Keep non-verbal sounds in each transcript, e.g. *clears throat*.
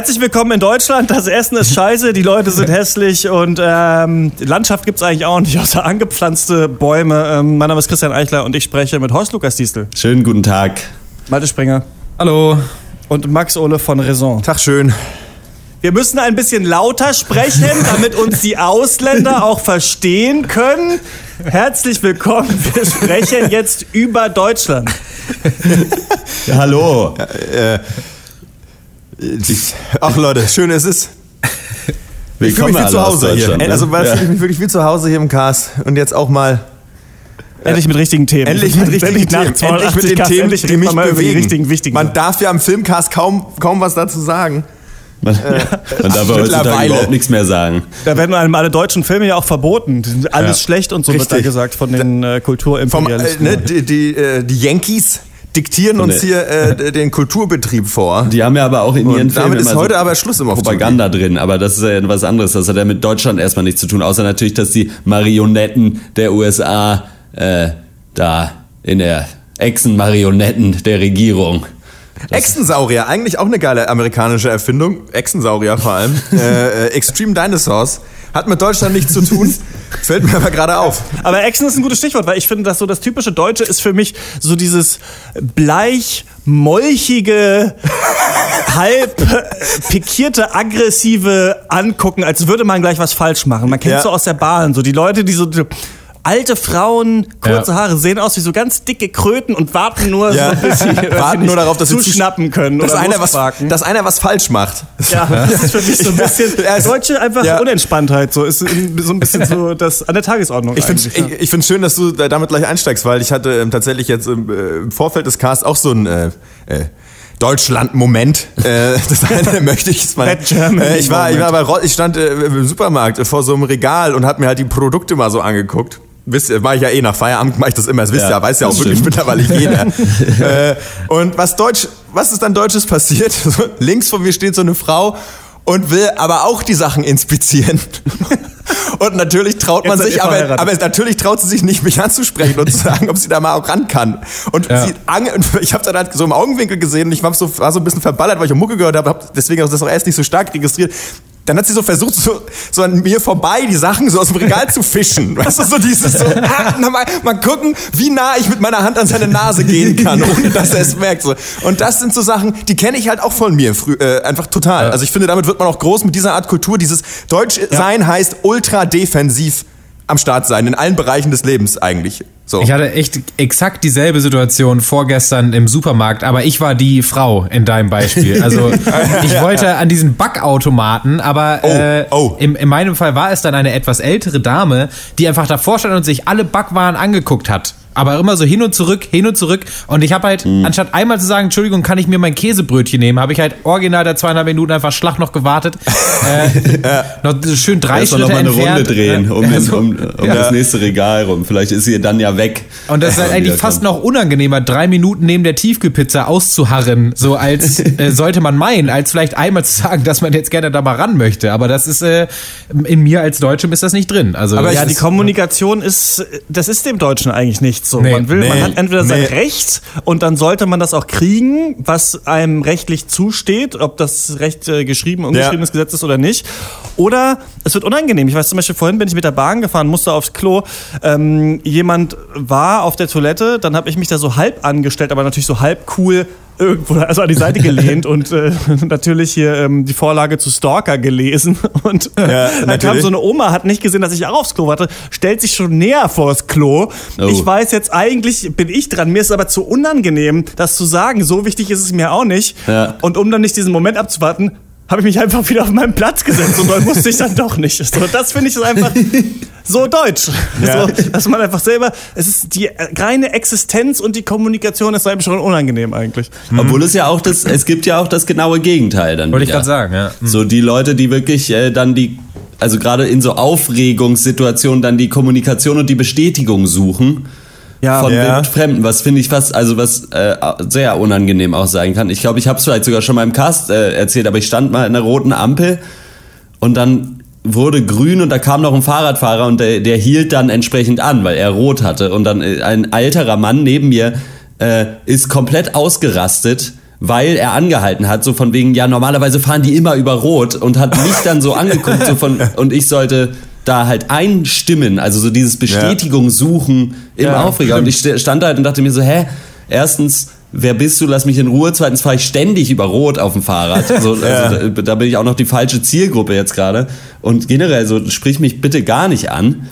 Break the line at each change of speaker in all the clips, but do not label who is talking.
Herzlich willkommen in Deutschland. Das Essen ist scheiße, die Leute sind *laughs* hässlich und ähm, Landschaft gibt es eigentlich auch nicht, außer angepflanzte Bäume. Ähm, mein Name ist Christian Eichler und ich spreche mit Horst Lukas Diestel.
Schönen guten Tag.
Malte Springer.
Hallo.
Und Max Ole von Raison.
Tag schön.
Wir müssen ein bisschen lauter sprechen, damit uns die Ausländer *laughs* auch verstehen können. Herzlich willkommen. Wir sprechen jetzt über Deutschland.
Ja, hallo.
Äh, ach Leute, schön ist es. Ich fühle mich wie zu
aus
Hause hier.
Ne?
Also weil
Ja.
ich mich wirklich wie zu Hause hier im Cast und jetzt auch mal
Endlich mit richtigen Themen.
endlich mit richtigen Themen,
nach 82
endlich mit den
Casts,
Themen,
endlich
die mich
mal über die
bewegen.
richtigen, wichtigen.
Man darf ja am Filmcast kaum, kaum was dazu sagen.
Man, *laughs* man darf aber heutzutage überhaupt nichts mehr sagen.
Da werden einem alle deutschen Filme ja auch verboten. Alles schlecht und so wird da
Richtig.
gesagt von den äh,
Vom, äh,
Kulturimperialisten.
ne, die, die, äh, die Yankees diktieren
Von
uns hier äh, den Kulturbetrieb vor.
Die haben ja aber auch in ihren
Und damit
Filmen
ist
immer
heute
so
aber Schluss im.
Propaganda drin, aber das ist ja was anderes. Das hat ja mit Deutschland erstmal nichts zu tun, außer natürlich, dass die Marionetten der USA äh, da in der Echsenmarionetten der Regierung.
Echsensaurier, eigentlich auch eine geile amerikanische Erfindung. Echsensaurier vor allem. *laughs* äh, äh, Extreme Dinosaurs. Hat mit Deutschland nichts zu tun. *laughs* Fällt mir aber gerade auf.
Aber Echsen ist ein gutes Stichwort, weil ich finde, dass so das typische Deutsche ist für mich so dieses bleich, molchige, *laughs* halb äh, pikierte, aggressive Angucken, als würde man gleich was falsch machen. Man kennt
Ja.
so aus der Bahn, so die Leute, die so... Alte Frauen, kurze
Ja.
Haare, sehen aus wie so ganz dicke Kröten und warten nur
Ja.
so weiß ich *laughs*
Warten nur darauf, dass sie
zuschnappen können
dass
oder
einer, was, dass einer was falsch macht.
Ja, *laughs* das ist für mich so ein bisschen
Ja, es-
deutsche einfach
ja.
Unentspanntheit. So ist so ein bisschen so *laughs* das an der Tagesordnung.
Ich finde
eigentlich,
ich, ich find's schön, dass du da damit gleich einsteigst, weil ich hatte ähm, tatsächlich jetzt im, äh, im Vorfeld des Casts auch so ein äh, äh, Deutschland-Moment. Äh, das eine möchte ich mal.
Bad Germany
Äh, ich war, ich war bei ich stand äh, im Supermarkt äh, vor so einem Regal und habe mir halt die Produkte mal so angeguckt. Wisst ihr, mache ich ja eh nach Feierabend, mache ich das immer, das wisst ihr
Ja,
ja, weiß ja auch
das
wirklich
stimmt.
mittlerweile jeder. *laughs* äh, und was Deutsch, was ist dann Deutsches passiert? *laughs* Links von mir steht so eine Frau und will aber auch die Sachen inspizieren. *laughs* Und natürlich traut man
Jetzt
sich, aber, aber natürlich traut sie sich nicht, mich anzusprechen und zu sagen, ob sie da mal auch ran kann. Und
Ja.
sie, ich habe dann halt so im Augenwinkel gesehen und ich war so, war so ein bisschen verballert, weil ich auch Mucke gehört habe, hab deswegen auch das auch erst nicht so stark registriert. Dann hat sie so versucht, so, so an mir vorbei die Sachen so aus dem Regal zu fischen. *laughs* Weißt du, so dieses so, *laughs* ah, na, mal, mal gucken, wie nah ich mit meiner Hand an seine Nase gehen kann, ohne dass er es merkt. So. Und das sind so Sachen, die kenne ich halt auch von mir früh, äh, einfach total. Also ich finde, damit wird man auch groß mit dieser Art Kultur. Dieses Deutsch sein heißt ultra defensiv am Start sein, in allen Bereichen des Lebens eigentlich. So.
Ich hatte echt exakt dieselbe Situation vorgestern im Supermarkt, aber ich war die Frau in deinem Beispiel. *laughs* Also ich wollte an diesen Backautomaten, aber äh,
oh.
Im, in meinem Fall war es dann eine etwas ältere Dame, die einfach davor stand und sich alle Backwaren angeguckt hat. Aber immer so hin und zurück, hin und zurück. Und ich habe halt,
Mhm.
anstatt einmal zu sagen, Entschuldigung, kann ich mir mein Käsebrötchen nehmen, habe ich halt original der zweieinhalb Minuten einfach Schlag noch gewartet. *laughs* äh, Noch schön drei
Erst
Schritte
noch mal eine
entfernt.
Runde drehen um,
Ja,
den,
so.
um, um das nächste Regal rum. Vielleicht ist sie dann ja weg.
Und das ist *laughs* halt eigentlich fast
kommt.
noch unangenehmer, drei Minuten neben der Tiefkühlpizza auszuharren, so als *laughs* äh, sollte man meinen, als vielleicht einmal zu sagen, dass man jetzt gerne da mal ran möchte. Aber das ist äh, in mir als Deutschem ist das nicht drin. Also
Aber
Ja, die
ist-
Kommunikation ist, das ist dem Deutschen eigentlich nicht so.
Nee,
man will, man
nee,
hat entweder sein
nee.
Recht und dann sollte man das auch kriegen, was einem rechtlich zusteht, ob das Recht äh, geschrieben, ungeschriebenes Gesetz ist oder nicht. Oder es wird unangenehm. Ich weiß zum Beispiel, vorhin bin ich mit der Bahn gefahren, musste aufs Klo. Ähm, jemand war auf der Toilette, dann habe ich mich da so halb angestellt, aber natürlich so halb cool irgendwo also an die Seite gelehnt und äh, *laughs* natürlich hier ähm, die Vorlage zu Stalker gelesen *laughs* und äh,
Ja,
dann kam so eine Oma, hat nicht gesehen, dass ich auch aufs Klo warte, stellt sich schon näher vors Klo.
Oh.
Ich weiß jetzt eigentlich, bin ich dran, mir ist aber zu unangenehm, das zu sagen. So wichtig ist es mir auch nicht.
Ja.
Und um dann nicht diesen Moment abzuwarten, habe ich mich einfach wieder auf meinen Platz gesetzt und dann musste ich dann doch nicht. So, das finde ich einfach *laughs* so deutsch.
Ja.
So, dass man einfach selber, es ist die reine Existenz und die Kommunikation ist einem schon unangenehm eigentlich.
Obwohl es ja auch das, es gibt ja auch das genaue Gegenteil dann.
Wollte ich gerade sagen, ja.
So die Leute, die wirklich äh, dann die, also gerade in so Aufregungssituationen dann die Kommunikation und die Bestätigung suchen
Ja,
von
Ja.
Fremden, was finde ich fast, also was äh, sehr unangenehm auch sein kann. Ich glaube, ich habe es vielleicht sogar schon mal im Cast äh, erzählt, aber ich stand mal in einer roten Ampel und dann wurde grün und da kam noch ein Fahrradfahrer und der, der hielt dann entsprechend an, weil er rot hatte. Und dann äh, ein alterer Mann neben mir äh, ist komplett ausgerastet weil er angehalten hat, so von wegen, ja, normalerweise fahren die immer über Rot und hat mich dann so angeguckt, so von, *laughs* und ich sollte da halt einstimmen, also so dieses Bestätigung suchen im
Ja,
Aufreger. Und ich st- stand da halt und dachte mir so, hä, erstens, wer bist du, lass mich in Ruhe. Zweitens fahre ich ständig über Rot auf dem Fahrrad. *laughs* So, also da, da bin ich auch noch die falsche Zielgruppe jetzt gerade. Und generell, so sprich mich bitte gar nicht an.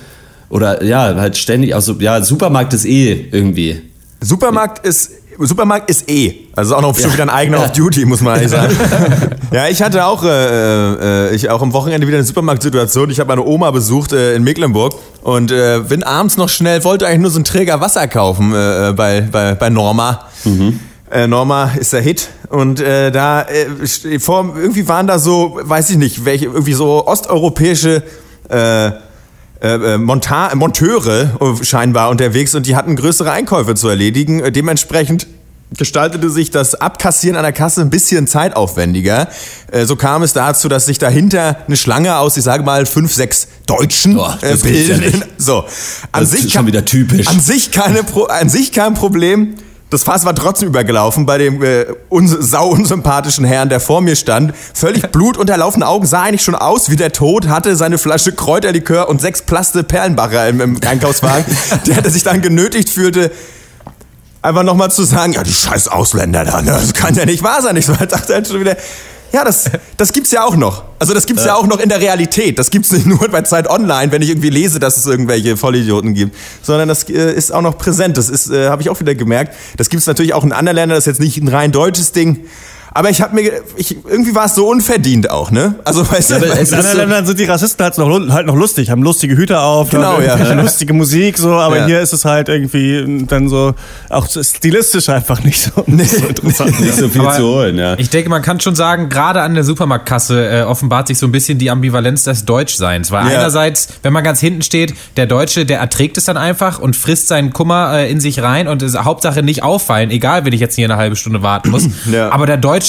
Oder ja, halt ständig, also ja, Supermarkt ist eh irgendwie.
Supermarkt ist Supermarkt ist eh. Also auch noch schon
Ja.
wieder ein eigener
Ja.
Off-Duty, muss man eigentlich sagen. *laughs* ja, ich hatte auch, äh, äh, ich auch am Wochenende wieder eine Supermarktsituation. Ich habe meine Oma besucht äh, in Mecklenburg und äh, bin abends noch schnell, wollte eigentlich nur so einen Träger Wasser kaufen äh, bei, bei, bei Norma. Äh, Norma ist der Hit und äh, da äh, vor, irgendwie waren da so, weiß ich nicht, welche irgendwie so osteuropäische äh, äh, äh, Monta Monteure äh, scheinbar unterwegs und die hatten größere Einkäufe zu erledigen. Dementsprechend gestaltete sich das Abkassieren an der Kasse ein bisschen zeitaufwendiger. Äh, So kam es dazu, dass sich dahinter eine Schlange aus, ich sage mal, fünf, sechs Deutschen
Boah,
äh,
ja
bilden.
nicht.
So, an
Das
sich
ist schon wieder typisch.
An sich keine, Pro an sich kein Problem. Das Fass war trotzdem übergelaufen bei dem äh, uns sau unsympathischen Herrn, der vor mir stand. Völlig *laughs* blutunterlaufene Augen, sah eigentlich schon aus wie der Tod, hatte seine Flasche Kräuterlikör und sechs Plaste Perlenbacher im, im Einkaufswagen. *laughs* der, der sich dann genötigt fühlte, einfach nochmal zu sagen, ja, die scheiß Ausländer da, ne? das kann ja nicht wahr sein. Ich dachte halt schon wieder, ja, das, das gibt's ja auch noch. Also das gibt's ja. auch noch in der Realität. Das gibt's nicht nur bei Zeit Online, wenn ich irgendwie lese, dass es irgendwelche Vollidioten gibt, sondern das äh, ist auch noch präsent. Das ist, äh, habe ich auch wieder gemerkt. Das gibt's natürlich auch in anderen Ländern. Das ist jetzt nicht ein rein deutsches Ding. Aber ich habe mir, ich, irgendwie war es so unverdient auch, ne? Also weißt
Ja,
du,
In anderen Ländern sind die Rassisten halt noch, halt noch lustig, haben lustige Hüte auf,
Genau,
haben
ja.
lustige Musik, so, aber
Ja.
hier ist es halt irgendwie dann so, auch stilistisch einfach nicht so, nicht so interessant. *laughs*
Nicht so viel
Aber
zu holen, ja.
Ich denke, man kann schon sagen, gerade an der Supermarktkasse äh, offenbart sich so ein bisschen die Ambivalenz des Deutschseins. Weil
Ja.
einerseits, wenn man ganz hinten steht, der Deutsche, der erträgt es dann einfach und frisst seinen Kummer äh, in sich rein und ist Hauptsache nicht auffallen, egal wenn ich jetzt hier eine halbe Stunde warten muss. *clears throat*
Ja.
Aber der Deutsche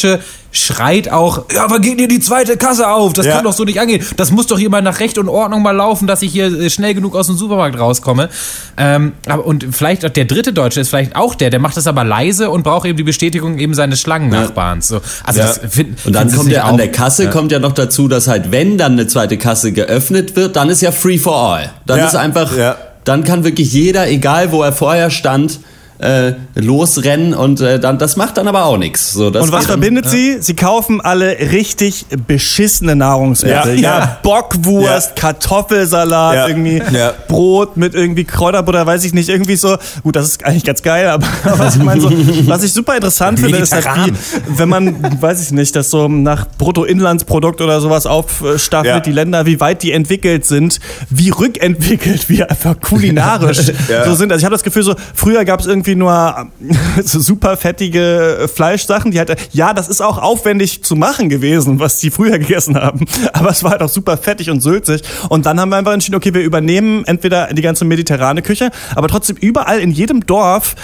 schreit auch, ja, aber geht dir die zweite Kasse auf? Das
Ja.
kann doch so nicht angehen. Das muss doch hier mal nach Recht und Ordnung mal laufen, dass ich hier äh, schnell genug aus dem Supermarkt rauskomme. Ähm, aber, und vielleicht auch der dritte Deutsche ist vielleicht auch der, der macht das aber leise und braucht eben die Bestätigung eben seines Schlangennachbarns. So. Also
Ja.
das find,
Und dann kommt ja an der Kasse kommt ja noch dazu, dass halt, wenn dann eine zweite Kasse geöffnet wird, dann ist ja free for all. Dann ist einfach,
ja.
dann kann wirklich jeder, egal wo er vorher stand, äh, losrennen und äh, dann, das macht dann aber auch nichts. So,
Und was
geht dann-
verbindet sie? Sie kaufen alle richtig beschissene Nahrungsmittel.
Ja.
Ja,
Ja.
Bockwurst, Kartoffelsalat,
Ja.
irgendwie
Ja.
Brot mit irgendwie Kräuterbutter, weiß ich nicht, irgendwie so. Gut, das ist eigentlich ganz geil, aber *laughs* was ich meine, so, was ich super interessant finde, ist halt wie, wenn man, weiß ich nicht, das so nach Bruttoinlandsprodukt oder sowas aufstaffelt,
Ja.
die Länder, wie weit die entwickelt sind, wie rückentwickelt wir einfach kulinarisch *laughs*
Ja.
so sind. Also ich habe das Gefühl, so früher gab es irgendwie nur *laughs* so super fettige Fleischsachen, die halt, ja, das ist auch aufwendig zu machen gewesen, was die früher *laughs* gegessen haben. Aber es war halt auch super fettig und sülzig. Und dann haben wir einfach entschieden, okay, wir übernehmen entweder die ganze mediterrane Küche, aber trotzdem überall in jedem Dorf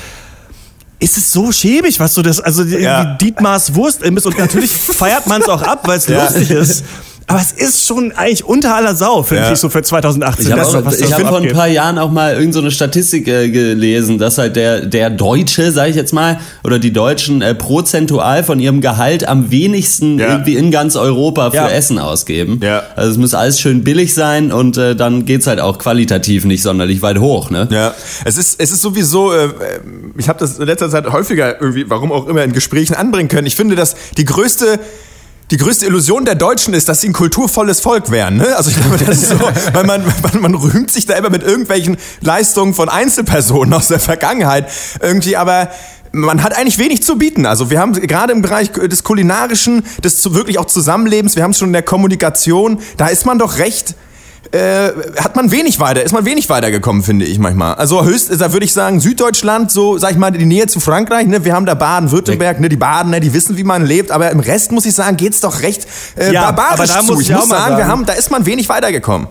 ist es so schäbig, was du das, also
Ja.
die Dietmars Wurst ist und natürlich feiert man es auch ab, weil es
Ja.
lustig ist. Aber es ist schon eigentlich unter aller Sau, finde
Ja.
ich, so für 2018.
Ich habe hab vor ein paar Jahren auch mal irgendeine so eine Statistik äh, gelesen, dass halt der, der Deutsche, sage ich jetzt mal, oder die Deutschen äh, prozentual von ihrem Gehalt am wenigsten
Ja.
irgendwie in ganz Europa für
Ja.
Essen ausgeben.
Ja.
Also es muss alles schön billig sein und äh, dann geht's halt auch qualitativ nicht sonderlich weit hoch. Ne?
Ja, es ist, es ist sowieso, äh, ich habe das in letzter Zeit häufiger irgendwie, warum auch immer, in Gesprächen anbringen können. Ich finde, dass die größte die größte Illusion der Deutschen ist, dass sie ein kulturvolles Volk wären. Ne? Also ich glaube, das ist so, *laughs* weil man, man, man rühmt sich da immer mit irgendwelchen Leistungen von Einzelpersonen aus der Vergangenheit irgendwie, aber man hat eigentlich wenig zu bieten. Also wir haben gerade im Bereich des kulinarischen, des zu wirklich auch Zusammenlebens, wir haben es schon in der Kommunikation, da ist man doch recht äh, hat man wenig weiter, ist man wenig weitergekommen, finde ich manchmal. Also höchst, da würde ich sagen, Süddeutschland, so, sag ich mal, die Nähe zu Frankreich, ne, wir haben da Baden-Württemberg, ne, die Badener, die wissen, wie man lebt, aber im Rest muss ich sagen, geht's doch recht äh,
Ja,
barbarisch
aber da
zu.
muss
ich
ich
muss
mal
sagen, wir
sagen-
haben, da ist man wenig weitergekommen.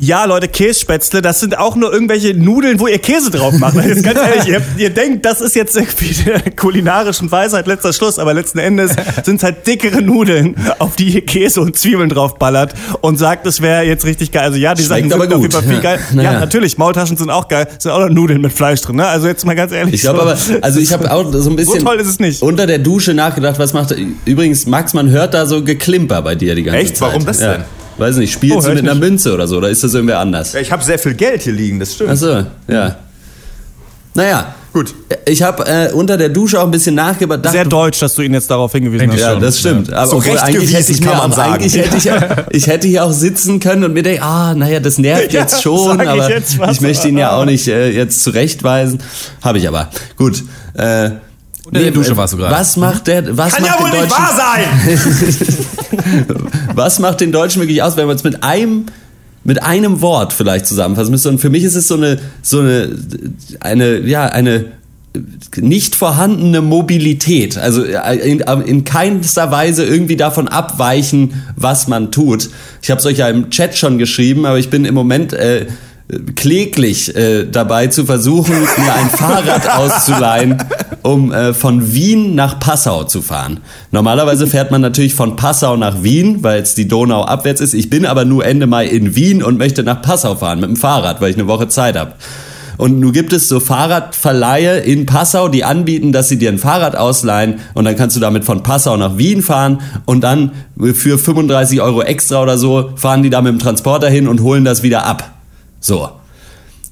Ja, Leute, Kässpätzle, das sind auch nur irgendwelche Nudeln, wo ihr Käse drauf macht. Jetzt ganz ehrlich, ihr, ihr denkt, das ist jetzt irgendwie der kulinarischen Weisheit letzter Schluss, aber letzten Endes sind es halt dickere Nudeln, auf die ihr Käse und Zwiebeln drauf ballert und sagt, es wäre jetzt richtig geil. Also ja, die
Schmeckt
Sachen sind auf jeden. Fall viel geil.
Ja.
Ja, natürlich, Maultaschen sind auch geil, sind auch noch Nudeln mit Fleisch drin, ne? Also jetzt mal ganz ehrlich.
Ich glaube
so.
aber, also ich habe auch so ein bisschen
toll ist es nicht.
unter der Dusche nachgedacht, was macht Übrigens, Max, man hört da so Geklimper bei dir die ganze
Echt?
Zeit.
Warum das
ja. Weiß nicht, spielst
Oh,
du mit einer. Münze oder so, oder ist das irgendwer anders?
Ja, ich habe sehr viel Geld hier liegen, das stimmt.
Achso, ja. Naja,
Gut.
Ich habe äh, unter der Dusche auch ein bisschen nachgedacht.
Sehr deutsch, dass du ihn jetzt darauf hingewiesen hast.
Ja, das stimmt. Aber
So
eigentlich hätte ich
kann man
auch,
sagen.
eigentlich hätte ich, *laughs* ich hätte hier auch sitzen können und mir denken, ah, naja, das nervt *laughs*
Ja,
jetzt schon,
sag ich
aber
jetzt
ich möchte ihn ja auch nicht äh, jetzt zurechtweisen. Habe ich aber. Gut. Äh,
Unter der Dusche warst du gerade.
Was macht der, was
Kann ja
macht
wohl
den
nicht
Deutschen,
wahr sein! *laughs*
was macht den Deutschen wirklich aus, wenn man es mit einem mit einem Wort vielleicht zusammenfassen müsste. Und für mich ist es so eine, so eine, eine, ja, eine nicht vorhandene Mobilität. Also in, in keinster Weise irgendwie davon abweichen, was man tut. Ich habe es euch ja im Chat schon geschrieben, aber ich bin im Moment äh, kläglich äh, dabei zu versuchen, *laughs* mir ein Fahrrad auszuleihen, um äh, von Wien nach Passau zu fahren. Normalerweise fährt man natürlich von Passau nach Wien, weil jetzt die Donau abwärts ist. Ich bin aber nur Ende Mai in Wien und möchte nach Passau fahren mit dem Fahrrad, weil ich eine Woche Zeit habe. Und nun gibt es so Fahrradverleihe in Passau, die anbieten, dass sie dir ein Fahrrad ausleihen und dann kannst du damit von Passau nach Wien fahren und dann für 35 Euro extra oder so fahren die da mit dem Transporter hin und holen das wieder ab. So.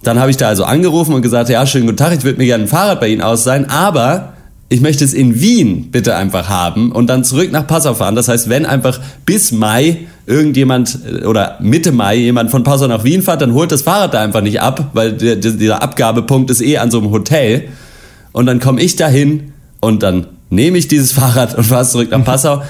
Dann habe ich da also angerufen und gesagt, ja, schönen guten Tag, ich würde mir gerne ein Fahrrad bei Ihnen ausleihen, aber ich möchte es in Wien bitte einfach haben und dann zurück nach Passau fahren. Das heißt, wenn einfach bis Mai irgendjemand äh, oder Mitte Mai jemand von Passau nach Wien fährt, dann holt das Fahrrad da einfach nicht ab, weil der, dieser Abgabepunkt ist eh an so einem Hotel. Und dann komme ich dahin und dann nehme ich dieses *laughs* Fahrrad und fahre zurück nach Passau.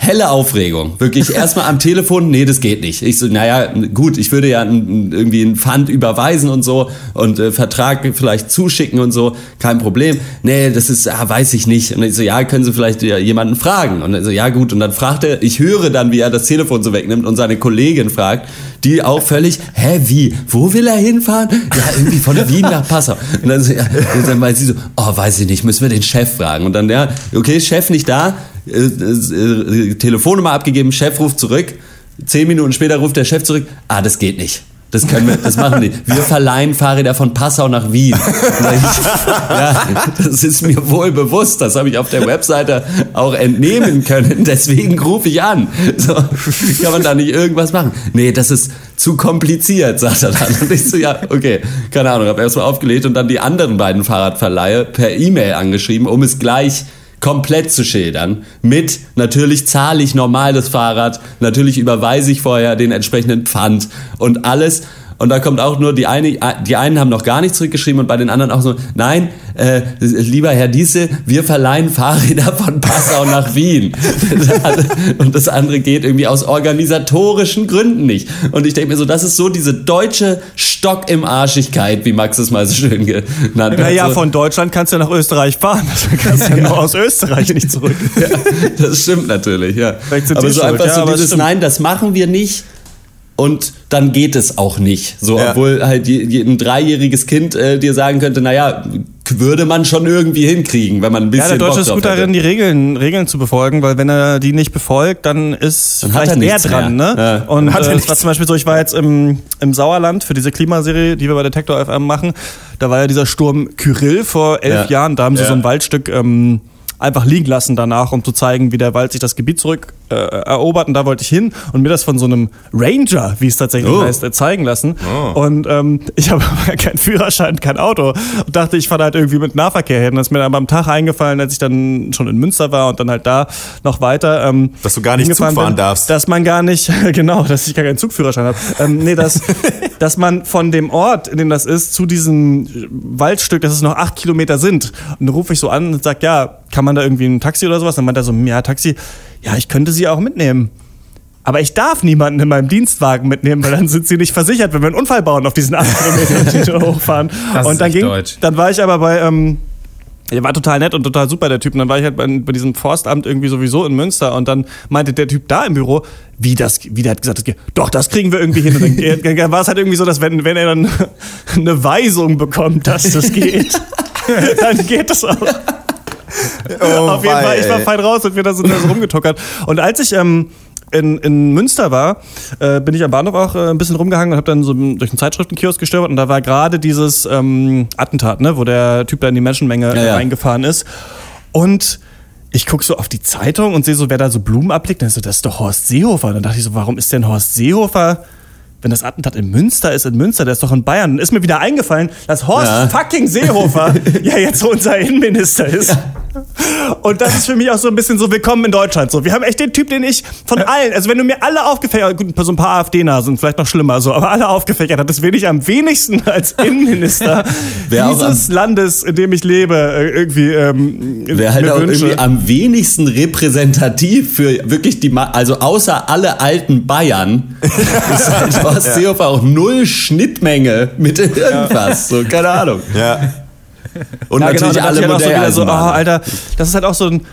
Helle Aufregung. Wirklich *laughs* erstmal am Telefon, nee, das geht nicht. Ich so, naja, gut, ich würde ja irgendwie einen Pfand überweisen und so und äh, Vertrag vielleicht zuschicken und so, kein Problem. Nee, das ist, ah, weiß ich nicht. Und ich so, ja, können Sie vielleicht ja, jemanden fragen? Und er so, ja gut. Und dann fragt er, ich höre dann, wie er das Telefon so wegnimmt und seine Kollegin fragt, die auch völlig, hä, wie? Wo will er hinfahren? Ja, irgendwie von Wien nach Passau. Und dann, so, ja, und dann meint sie so, oh, weiß ich nicht, müssen wir den Chef fragen. Und dann, ja, okay, Chef nicht da, äh, äh, Telefonnummer abgegeben, Chef ruft zurück. Zehn Minuten später ruft der Chef zurück, ah, das geht nicht. Das können wir, das machen die. Wir verleihen Fahrräder von Passau nach Wien. Ja, das ist mir wohl bewusst. Das habe ich auf der Webseite auch entnehmen können. Deswegen rufe ich an. So, kann man da nicht irgendwas machen? Nee, das ist zu kompliziert, sagt er dann. Und ich so, ja, okay, keine Ahnung. Habe erstmal aufgelegt und dann die anderen beiden Fahrradverleihe per E-Mail angeschrieben, um es gleich komplett zu schildern. Mit, natürlich zahle ich normal das Fahrrad, natürlich überweise ich vorher den entsprechenden Pfand und alles. Und da kommt auch nur, die, eine, die einen haben noch gar nicht zurückgeschrieben und bei den anderen auch so, nein, äh, lieber Herr Diese, wir verleihen Fahrräder von Passau nach Wien. *laughs* und das andere geht irgendwie aus organisatorischen Gründen nicht. Und ich denke mir so, das ist so diese deutsche Stock im Arschigkeit, wie Max es mal so schön genannt hat.
Naja,
so,
von Deutschland kannst du ja nach Österreich fahren. *laughs* Du kannst ja nur aus Österreich nicht zurück.
ja, das stimmt natürlich, ja. Aber so einfach
ja,
so dieses, nein, das machen wir nicht. Und dann geht es auch nicht. So,
Ja.
obwohl halt je- je- ein dreijähriges Kind äh, dir sagen könnte, naja, würde man schon irgendwie hinkriegen, wenn man ein bisschen
Ja, der Deutsche
Bock
ist gut
hätte.
darin, die Regeln, Regeln zu befolgen, weil wenn er die nicht befolgt, dann ist
Dann hat
vielleicht
nichts
dran.
mehr.
Ne?
Ja.
Und
Hat er
äh, es war zum Beispiel so, ich war jetzt im, im Sauerland für diese Klimaserie, die wir bei Detektor FM machen. Da war ja dieser Sturm Kyrill vor elf
Ja.
Jahren. Da haben sie
Ja.
so ein Waldstück ähm, einfach liegen lassen danach, um zu zeigen, wie der Wald sich das Gebiet zurück äh, erobert. Und da wollte ich hin und mir das von so einem Ranger, wie es tatsächlich
Oh.
heißt, äh, zeigen lassen. Und ähm, ich *laughs* habe keinen Führerschein, kein Auto und dachte, ich fahre halt irgendwie mit Nahverkehr hin. Das ist mir dann am Tag eingefallen, als ich dann schon in Münster war und dann halt da noch weiter. Ähm,
Dass du gar nicht Zug fahren
bin,
darfst.
Dass man gar nicht, *laughs* genau, dass ich gar keinen Zugführerschein habe. Ähm, nee, dass, *laughs* dass man von dem Ort, in dem das ist, zu diesem Waldstück, dass es noch acht Kilometer sind. Und dann rufe ich so an und sag, ja, kann man da irgendwie ein Taxi oder sowas? Dann meint er so, ja, Taxi, ja, ich könnte sie auch mitnehmen. Aber ich darf niemanden in meinem Dienstwagen mitnehmen, weil dann sind sie nicht versichert, wenn wir einen Unfall bauen auf diesen acht Kilometern, die da *laughs* hochfahren.
Das
und dann ging,
deutsch.
dann war ich aber bei, ähm, Der war total nett und total super, der Typ. Und dann war ich halt bei, bei diesem Forstamt irgendwie sowieso in Münster und dann meinte der Typ da im Büro, wie das, wie der hat gesagt, das geht, doch, das kriegen wir irgendwie hin. Und dann, *laughs* dann war es halt irgendwie so, dass wenn, wenn er dann *laughs* eine Weisung bekommt, dass das geht, dann geht das auch. *laughs*
Oh,
Auf jeden Fall, ich war fein raus und wir da so, da so rumgetuckert. Und als ich ähm, in, in Münster war, äh, bin ich am Bahnhof auch äh, ein bisschen rumgehangen und habe dann so durch einen Zeitschriftenkiosk gestöbert und da war gerade dieses ähm, Attentat, ne, wo der Typ da in die Menschenmenge
Ja, ja.
reingefahren ist. Und ich guck so auf die Zeitung und sehe so, wer da so Blumen ablegt. Dann ist so, das ist doch Horst Seehofer. Und dann dachte ich so, warum ist denn Horst Seehofer, wenn das Attentat in Münster ist, in Münster, der ist doch in Bayern. Dann ist mir wieder eingefallen, dass Horst
Ja.
fucking Seehofer *laughs* ja jetzt so unser Innenminister ist. Und das ist für mich auch so ein bisschen so willkommen in Deutschland. So, wir haben echt den Typ, den ich von allen, also wenn du mir alle aufgefächert, gut, so ein paar AfD-Nasen, vielleicht noch schlimmer so, aber alle aufgefächert hat, das will ich am wenigsten als *laughs* Innenminister
Wer
dieses Landes, in dem ich lebe, äh, irgendwie ähm,
Wäre halt auch
wünsche.
irgendwie am wenigsten repräsentativ für wirklich die, also außer alle alten Bayern, *laughs* ist halt Horst Seehofer auch null Schnittmenge mit irgendwas. So, keine Ahnung.
Ja.
Und
Ja, genau,
natürlich
dachte
alle
halt auch so so, oh,
Modelleisenbahnen.
Alter, das ist halt auch so ein.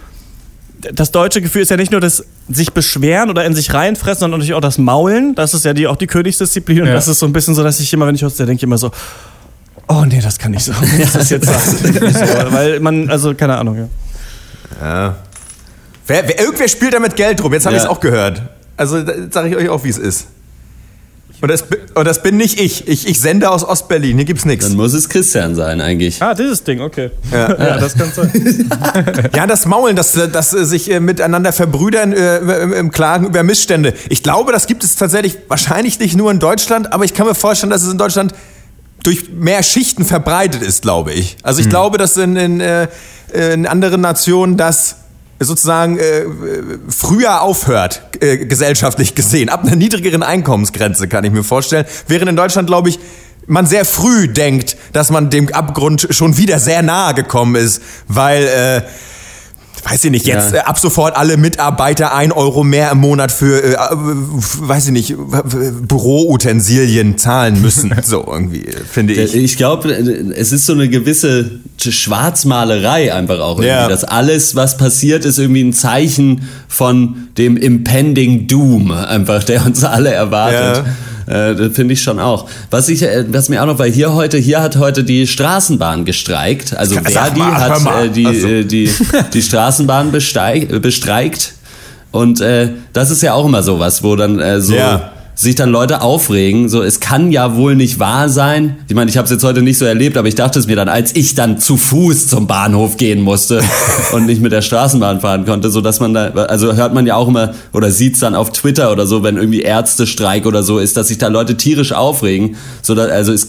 Das deutsche Gefühl ist ja nicht nur das sich beschweren oder in sich reinfressen, sondern natürlich auch das Maulen. Das ist ja die, auch die Königsdisziplin. Und
Ja.
das ist so ein bisschen so, dass ich immer, wenn ich aus der denke, immer so, oh nee, das kann nicht so. *laughs* Das jetzt so, weil man, also keine Ahnung, ja.
ja. Wer, wer, irgendwer spielt da mit Geld rum. Jetzt habe
Ja.
ich es auch gehört. Also sage ich euch auch, wie es ist. Und das, und das bin nicht ich. Ich, ich sende aus Ostberlin. Hier gibt's nichts.
Dann muss es Christian sein eigentlich.
Ah, dieses Ding, okay. Ja, *laughs* das kann sein. *laughs*
Ja, das Maulen, das, das sich äh, miteinander verbrüdern äh, im, Klagen über Missstände. Ich glaube, das gibt es tatsächlich wahrscheinlich nicht nur in Deutschland, aber ich kann mir vorstellen, dass es in Deutschland durch mehr Schichten verbreitet ist, glaube ich. Also ich glaube, dass in, in, äh, in anderen Nationen das sozusagen äh, früher aufhört, äh, gesellschaftlich gesehen. Ab einer niedrigeren Einkommensgrenze kann ich mir vorstellen. Während in Deutschland, glaube ich, man sehr früh denkt, dass man dem Abgrund schon wieder sehr nahe gekommen ist, weil, äh, weiß ich nicht, jetzt
Ja.
äh, ab sofort alle Mitarbeiter ein Euro mehr im Monat für, äh, äh, weiß ich nicht, Büroutensilien zahlen müssen. *laughs* so irgendwie, äh, finde ich.
Ich glaube, es ist so eine gewisse Schwarzmalerei einfach auch irgendwie,
Ja.
dass alles, was passiert, ist irgendwie ein Zeichen von dem impending Doom, einfach, der uns alle erwartet. Äh, das finde ich schon auch. Was ich, äh, was mir auch noch, weil hier heute, hier hat heute die Straßenbahn gestreikt. Also Verdi
mal,
hat äh, die,
Also.
äh, die, *laughs* die Straßenbahn besteig, bestreikt. Und äh, das ist ja auch immer sowas, wo dann äh, so
Ja.
Sich dann Leute aufregen. So, es kann ja wohl nicht wahr sein. Ich meine, ich habe es jetzt heute nicht so erlebt, aber ich dachte es mir dann, als ich dann zu Fuß zum Bahnhof gehen musste *laughs* und nicht mit der Straßenbahn fahren konnte, so dass man da, also hört man ja auch immer oder sieht's dann auf Twitter oder so, wenn irgendwie Ärztestreik oder so ist, dass sich da Leute tierisch aufregen. So, dass, also es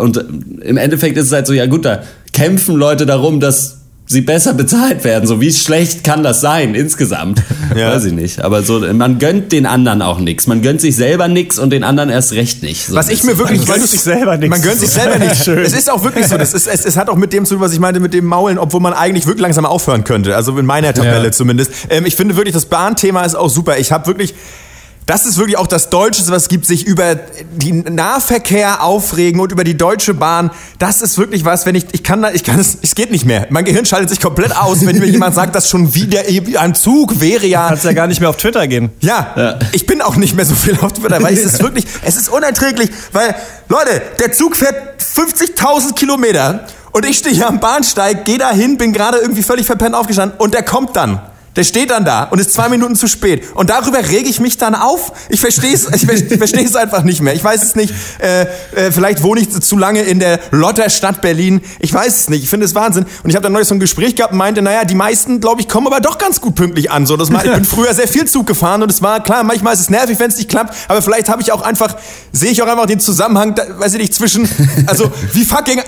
und im Endeffekt ist es halt so, ja gut, da kämpfen Leute darum, dass sie besser bezahlt werden. So wie schlecht kann das sein insgesamt? *laughs*
Ja.
Weiß ich nicht. Aber so, man gönnt den anderen auch nichts. Man gönnt sich selber nichts und den anderen erst recht nicht. So
Was ich mir wirklich, *laughs*
Man gönnt sich selber nichts.
Man gönnt sich selber nicht. *laughs* Es ist auch wirklich so. Das ist, es, es hat auch mit dem zu tun, was ich meinte, mit dem Maulen, obwohl man eigentlich wirklich langsam aufhören könnte. Also in meiner Tabelle
Ja.
zumindest. Ähm, ich finde wirklich, das Bahnthema ist auch super. Ich habe wirklich. Das ist wirklich auch das Deutscheste, was es gibt, sich über den Nahverkehr aufregen und über die Deutsche Bahn. Das ist wirklich was, wenn ich, ich kann da, ich kann es, es geht nicht mehr. Mein Gehirn schaltet sich komplett aus, wenn mir jemand sagt, dass schon wieder ein Zug wäre ja
Kannst ja gar nicht mehr auf Twitter gehen.
ja, ich bin auch nicht mehr so viel auf Twitter, weil es ist wirklich, es ist unerträglich, weil, Leute, der Zug fährt 50.000 Kilometer und ich stehe hier am Bahnsteig, gehe da hin, bin gerade irgendwie völlig verpennt aufgestanden und der kommt dann. Der steht dann da und ist zwei Minuten zu spät. Und darüber rege ich mich dann auf. Ich verstehe es ich ver- ich verstehe es einfach nicht mehr. Ich weiß es nicht. Äh, äh, vielleicht wohne ich zu lange in der Lotterstadt Berlin. Ich weiß es nicht. Ich finde es Wahnsinn. Und ich habe dann neulich so ein Gespräch gehabt und meinte, naja, die meisten, glaube ich, kommen aber doch ganz gut pünktlich an. So, das mal, ich bin *laughs* früher sehr viel Zug gefahren und es war klar, manchmal ist es nervig, wenn es nicht klappt. Aber vielleicht habe ich auch einfach, sehe ich auch einfach den Zusammenhang, da, weiß ich nicht, zwischen, also *laughs* wie fucking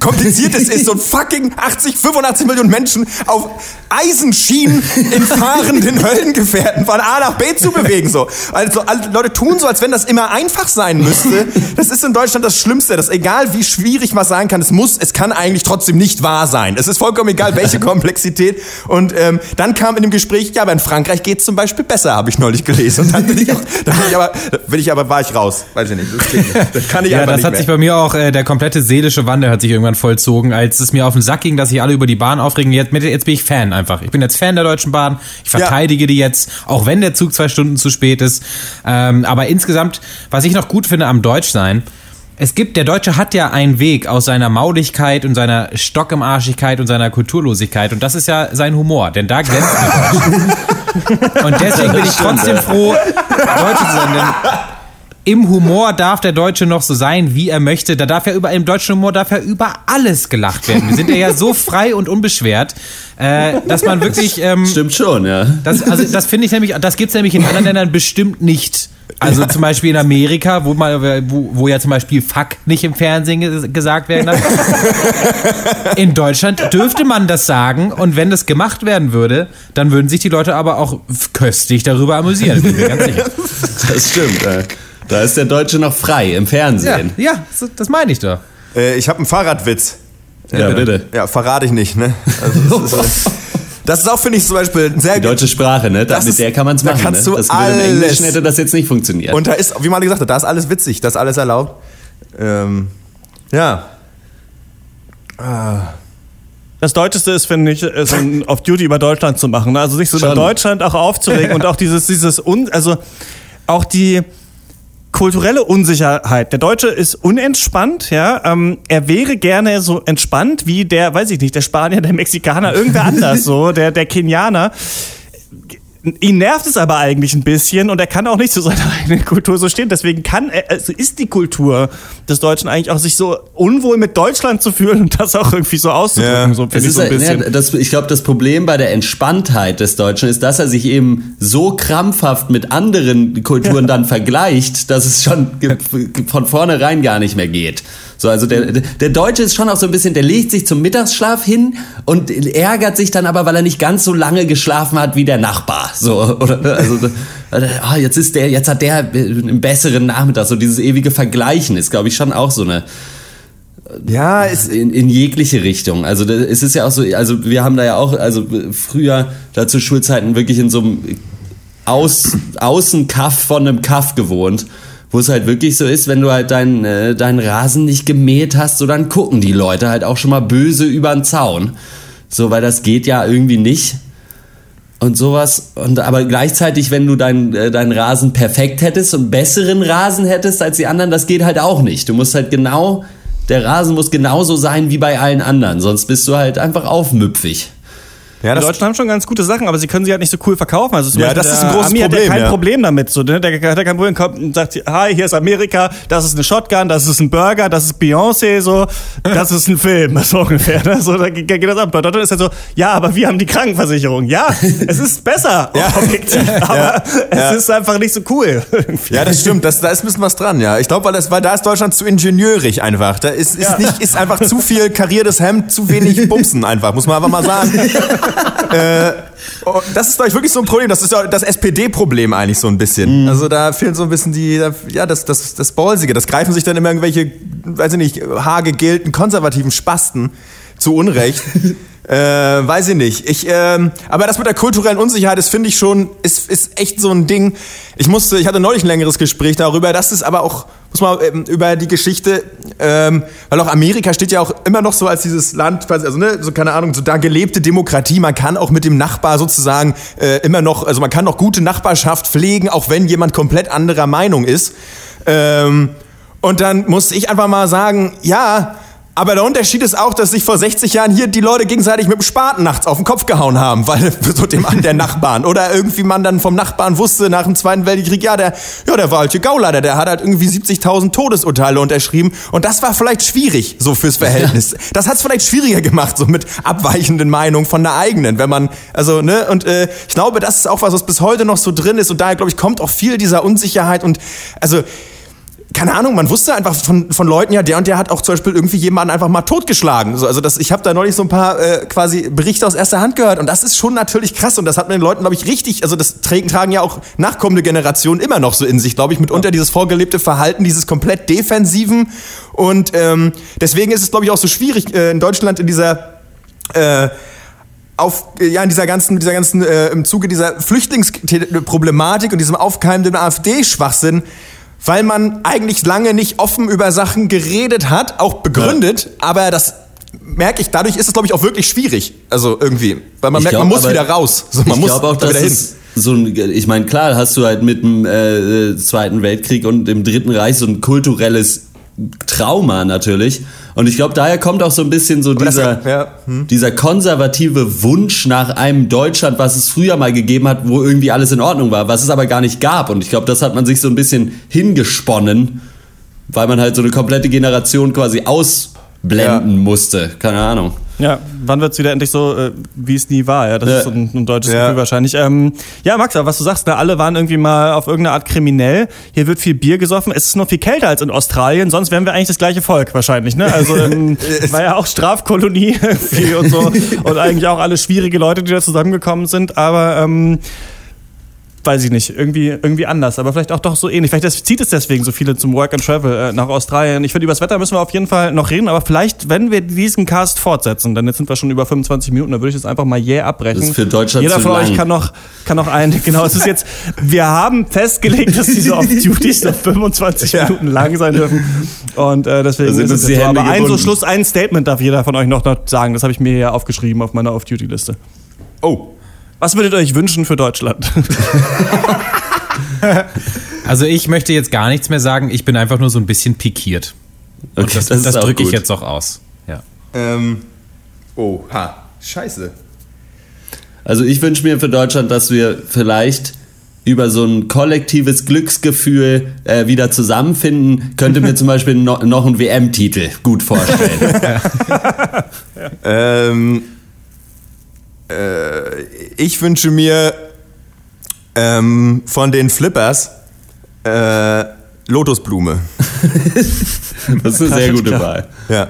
kompliziert es ist, so ein fucking 80, 85 Millionen Menschen auf Eisenschienen in fahrenden Höllengefährten von A nach B zu bewegen. So. Also alle Leute tun so, als wenn das immer einfach sein müsste. Das ist in Deutschland das Schlimmste. Das egal wie schwierig was sein kann, es muss, es kann eigentlich trotzdem nicht wahr sein. Es ist vollkommen egal, welche *laughs* Komplexität. Und ähm, dann kam in dem Gespräch, ja, aber in Frankreich geht es zum Beispiel besser, habe ich neulich gelesen. Und dann bin ich auch, dann bin ich aber, bin ich aber, war ich raus. Weiß ich nicht. Das, nicht. das kann ich
Ja,
einfach
das
nicht
hat
mehr.
sich bei mir auch, äh, der komplette seelische Wandel hat sich irgendwann vollzogen, als es mir auf den Sack ging, dass sich alle über die Bahn aufregen. Jetzt, jetzt bin ich Fan einfach. Ich bin jetzt Fan der Deutschen Bahn. Ich verteidige die jetzt, auch wenn der Zug zwei Stunden zu spät ist. Ähm, aber insgesamt, was ich noch gut finde am Deutschsein, es gibt, der Deutsche hat ja einen Weg aus seiner Mauligkeit und seiner Stockimarschigkeit und seiner Kulturlosigkeit und das ist ja sein Humor, denn da glänzt Deutsche. *laughs* Und deswegen bin ich trotzdem froh, Deutsche zu sein, denn im Humor darf der Deutsche noch so sein, wie er möchte. Da darf ja über, im deutschen Humor darf ja über alles gelacht werden. Wir sind ja, ja so frei und unbeschwert, äh, dass man wirklich, ähm,
Stimmt schon, ja.
das, also das finde ich nämlich, das gibt's nämlich in anderen Ländern bestimmt nicht. Also zum Beispiel in Amerika, wo, mal, wo, wo ja zum Beispiel Fuck nicht im Fernsehen ges- gesagt werden darf. In Deutschland dürfte man das sagen und wenn das gemacht werden würde, dann würden sich die Leute aber auch köstlich darüber amüsieren.
Das stimmt. Äh. Da ist der Deutsche noch frei im
Ja,
Fernsehen.
ja, so- das meine ich doch.
Äh, ich habe einen Fahrradwitz.
Ja, bitte.
Ja, verrate ich nicht, ne? Also, das, ist, *laughs* das ist auch, finde ich, zum Beispiel ein sehr
Die deutsche Sprache, ne? Da,
Das
mit
ist-
der kann man es
da
machen.
kannst
ne?
du
das würde im
alles.
Englischen hätte das jetzt nicht funktioniert.
Und da ist, wie man gesagt hat, da ist alles witzig, da ist alles erlaubt. Ähm, ja.
Das Deutscheste ist, finde ich, so ein *laughs* Off-Duty über Deutschland zu machen. ne? Also sich so über
Schon.
Deutschland auch aufzuregen *laughs* und auch dieses, dieses, Un also auch die kulturelle Unsicherheit. Der Deutsche ist unentspannt, ja. Ähm, er wäre gerne so entspannt wie der, weiß ich nicht, der Spanier, der Mexikaner, irgendwer *laughs* anders, so, der, der Kenianer. Ihn nervt es aber eigentlich ein bisschen und er kann auch nicht zu seiner *laughs* eigenen Kultur so stehen. Deswegen kann er, also ist die Kultur des Deutschen eigentlich auch sich so unwohl mit Deutschland zu fühlen und das auch irgendwie so auszudrücken,
Ja.
so
Es
finde ich
ist,
so ein bisschen.
ja, das, ich glaube, das Problem bei der Entspanntheit des Deutschen ist, dass er sich eben so krampfhaft mit anderen Kulturen dann vergleicht, dass es schon von vornherein gar nicht mehr geht. So, also der, der Deutsche ist schon auch so ein bisschen, der legt sich zum Mittagsschlaf hin und ärgert sich dann aber, weil er nicht ganz so lange geschlafen hat wie der Nachbar. So, oder, also, ah, jetzt ist der, jetzt hat der einen besseren Nachmittag. So dieses ewige Vergleichen ist, glaube ich, schon auch so eine,
Ja, ist,
in, in jegliche Richtung. Also es ist ja auch so, also wir haben da ja auch, also früher da zu Schulzeiten wirklich in so einem Aus, Außenkaff von einem Kaff gewohnt, wo es halt wirklich so ist, wenn du halt deinen äh, deinen Rasen nicht gemäht hast, so dann gucken die Leute halt auch schon mal böse über den Zaun. So, weil das geht ja irgendwie nicht. Und sowas. Und aber gleichzeitig, wenn du deinen äh, deinen Rasen perfekt hättest und besseren Rasen hättest als die anderen, das geht halt auch nicht. Du musst halt genau, der Rasen muss genauso sein wie bei allen anderen, sonst bist du halt einfach aufmüpfig.
Ja,
Die Deutschen haben schon ganz gute Sachen, aber sie können sie halt nicht so cool verkaufen. Also zum
Ja,
Beispiel
das ist
der
ein großes
Ami hat
Problem,
ja kein
ja.
Problem damit. So, ne? Der hat kein Problem, kommt und sagt, hi, hier ist Amerika, das ist eine Shotgun, das ist ein Burger, das ist Beyoncé, so, das ist ein Film, *laughs* so ungefähr. Ne? So, da geht das ab. Bei Deutschland ist halt so, ja, aber wir haben die Krankenversicherung. Ja, *laughs* es ist besser,
Ja.
objektiv, *laughs* aber es ist einfach nicht so cool. irgendwie.
ja, das stimmt, das, da ist ein bisschen was dran, ja. Ich glaube, weil, das- weil da ist Deutschland zu ingenieurig einfach. Da ist, ist, nicht, ist einfach zu viel kariertes Hemd, zu wenig Bumsen einfach, muss man einfach mal sagen. Äh, oh, das ist, glaube ich, wirklich so ein Problem. Das ist ja das SPD-Problem eigentlich so ein bisschen. Also da fehlen so ein bisschen die, ja, das, das, das Ballsige. Das greifen sich dann immer irgendwelche, weiß ich nicht, haargegelten konservativen Spasten zu Unrecht. *laughs* Äh, weiß ich nicht. Ich, ähm, aber das mit der kulturellen Unsicherheit, das finde ich schon, ist, ist echt so ein Ding. Ich musste, ich hatte neulich ein längeres Gespräch darüber. Das ist aber auch, muss man ähm, über die Geschichte, ähm, weil auch Amerika steht ja auch immer noch so als dieses Land, also ne, so keine Ahnung, so da gelebte Demokratie. Man kann auch mit dem Nachbar sozusagen äh, immer noch, also man kann noch gute Nachbarschaft pflegen, auch wenn jemand komplett anderer Meinung ist. Ähm, und dann musste ich einfach mal sagen, ja, aber der Unterschied ist auch, dass sich vor 60 Jahren hier die Leute gegenseitig mit dem Spaten nachts auf den Kopf gehauen haben, weil *laughs* so dem an der Nachbarn oder irgendwie man dann vom Nachbarn wusste nach dem Zweiten Weltkrieg, ja, der, ja, der war halt hier Gauleiter, der hat halt irgendwie 70.000 Todesurteile unterschrieben und das war vielleicht schwierig so fürs Verhältnis. *laughs* Das hat's vielleicht schwieriger gemacht, so mit abweichenden Meinungen von der eigenen, wenn man, also, ne, und äh, ich glaube, das ist auch was, was bis heute noch so drin ist und daher, glaube ich, kommt auch viel dieser Unsicherheit und, also, keine Ahnung, man wusste einfach von, von Leuten, ja, der und der hat auch zum Beispiel irgendwie jemanden einfach mal totgeschlagen. So, also das, ich habe da neulich so ein paar äh, quasi Berichte aus erster Hand gehört und das ist schon natürlich krass und das hat man den Leuten, glaube ich, richtig, also das tragen, tragen ja auch nachkommende Generationen immer noch so in sich, glaube ich, mitunter dieses vorgelebte Verhalten, dieses komplett defensiven und ähm, deswegen ist es, glaube ich, auch so schwierig äh, in Deutschland in dieser äh, auf ja in dieser ganzen dieser ganzen äh, im Zuge dieser Flüchtlingsproblematik und diesem aufkeimenden AfD-Schwachsinn, weil man eigentlich lange nicht offen über Sachen geredet hat, auch begründet, ja. aber das merke ich, dadurch ist es glaube ich auch wirklich schwierig, also irgendwie, weil man ich merkt, glaub, man muss wieder raus,
so, man ich glaube auch, dass es so ein, ich meine, klar, hast du halt mit dem äh, Zweiten Weltkrieg und dem Dritten Reich so ein kulturelles Trauma natürlich. Und ich glaube, daher kommt auch so ein bisschen so dieser, ja, hm. dieser konservative Wunsch nach einem Deutschland, was es früher mal gegeben hat, wo irgendwie alles in Ordnung war, was es aber gar nicht gab. Und ich glaube, das hat man sich so ein bisschen hingesponnen, weil man halt so eine komplette Generation quasi ausblenden ja. musste. Keine Ahnung.
Ja, wann wird es wieder endlich so, äh, wie es nie war? Ja, das ja. ist so ein, ein deutsches ja. Gefühl wahrscheinlich. Ähm, ja, Max, aber was du sagst, ne, alle waren irgendwie mal auf irgendeine Art kriminell. Hier wird viel Bier gesoffen. Es ist noch viel kälter als in Australien, sonst wären wir eigentlich das gleiche Volk wahrscheinlich. Ne? Also *laughs* ähm, war ja auch Strafkolonie *laughs* und so und eigentlich auch alle schwierige Leute, die da zusammengekommen sind. Aber ähm, weiß ich nicht, irgendwie, irgendwie anders, aber vielleicht auch doch so ähnlich. Vielleicht zieht es deswegen so viele zum Work and Travel äh, nach Australien. Ich finde, über das Wetter müssen wir auf jeden Fall noch reden, aber vielleicht, wenn wir diesen Cast fortsetzen, dann jetzt sind wir schon über 25 Minuten, dann würde ich jetzt einfach mal jäh abbrechen. Das
ist für Deutschland
Jeder von euch kann noch, kann noch ein, *laughs* genau, es ist jetzt, wir haben festgelegt, dass diese Off-Duties noch 25 ja. Minuten lang sein dürfen und äh, deswegen
ist es jetzt so.
Aber ein so Schluss, ein Statement darf jeder von euch noch, noch sagen, das habe ich mir hier aufgeschrieben auf meiner Off-Duty-Liste. Oh. Was würdet ihr euch wünschen für Deutschland? *laughs*
also ich möchte jetzt gar nichts mehr sagen. Ich bin einfach nur so ein bisschen pikiert. Und okay, das, das, das drücke ich jetzt auch aus. Ja.
Ähm, oh, ha, scheiße.
Also ich wünsche mir für Deutschland, dass wir vielleicht über so ein kollektives Glücksgefühl äh, wieder zusammenfinden, könnte mir zum Beispiel no, noch einen WM-Titel gut vorstellen.
ja. *laughs* ähm, äh, ich wünsche mir ähm, von den Flippers äh, Lotusblume. *laughs*
das ist eine sehr gute Wahl.
Ja.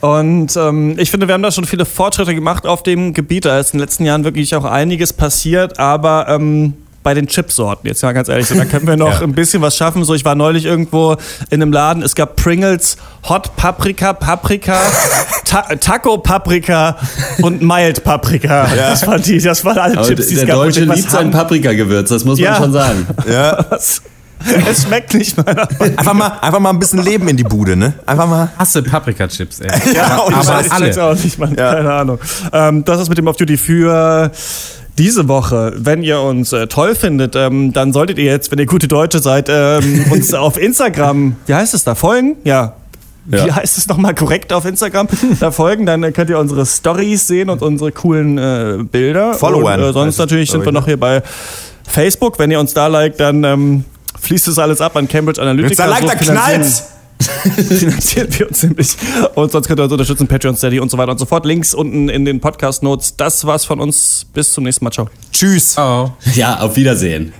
Und ähm, ich finde, wir haben da schon viele Fortschritte gemacht auf dem Gebiet. Da ist in den letzten Jahren wirklich auch einiges passiert, aber ähm, bei den Chipsorten, jetzt mal ganz ehrlich, so, da können wir noch *laughs* ja. ein bisschen was schaffen. So, ich war neulich irgendwo in einem Laden, es gab Pringles Hot Paprika, Paprika, *laughs* Ta Taco Paprika und Mild Paprika. Ja. Das waren die, das waren alle
Aber
Chips,
die es gab. Der Deutsche liebt sein Paprikagewürz, das muss ja. man schon sagen. *laughs*
Ja.
Es schmeckt nicht mal.
Einfach mal, einfach mal ein bisschen Leben in die Bude, ne? Einfach mal.
Hasse Paprika-Chips, ey.
ja, aber, aber alle. Auch nicht, man. Ja. Keine Ahnung. Ähm, das ist mit dem Off-Duty für diese Woche. Wenn ihr uns äh, toll findet, ähm, dann solltet ihr jetzt, wenn ihr gute Deutsche seid, ähm, *laughs* uns auf Instagram, wie heißt es da, folgen? Ja, ja. wie heißt es nochmal korrekt auf Instagram, da folgen, dann könnt ihr unsere Stories sehen und unsere coolen äh, Bilder.
Followern.
Äh, sonst natürlich sind wir noch hier bei Facebook. Wenn ihr uns da liked, dann ähm, fließt es alles ab an Cambridge Analytica.
Wenn es da liked, dann knallt's! *laughs*
finanzieren wir uns nämlich. Und sonst könnt ihr uns unterstützen, Patreon, Steady und so weiter und so fort. Links unten in den Podcast-Notes. Das war's von uns. Bis zum nächsten Mal. Ciao.
Tschüss.
Oh. Ja, auf Wiedersehen.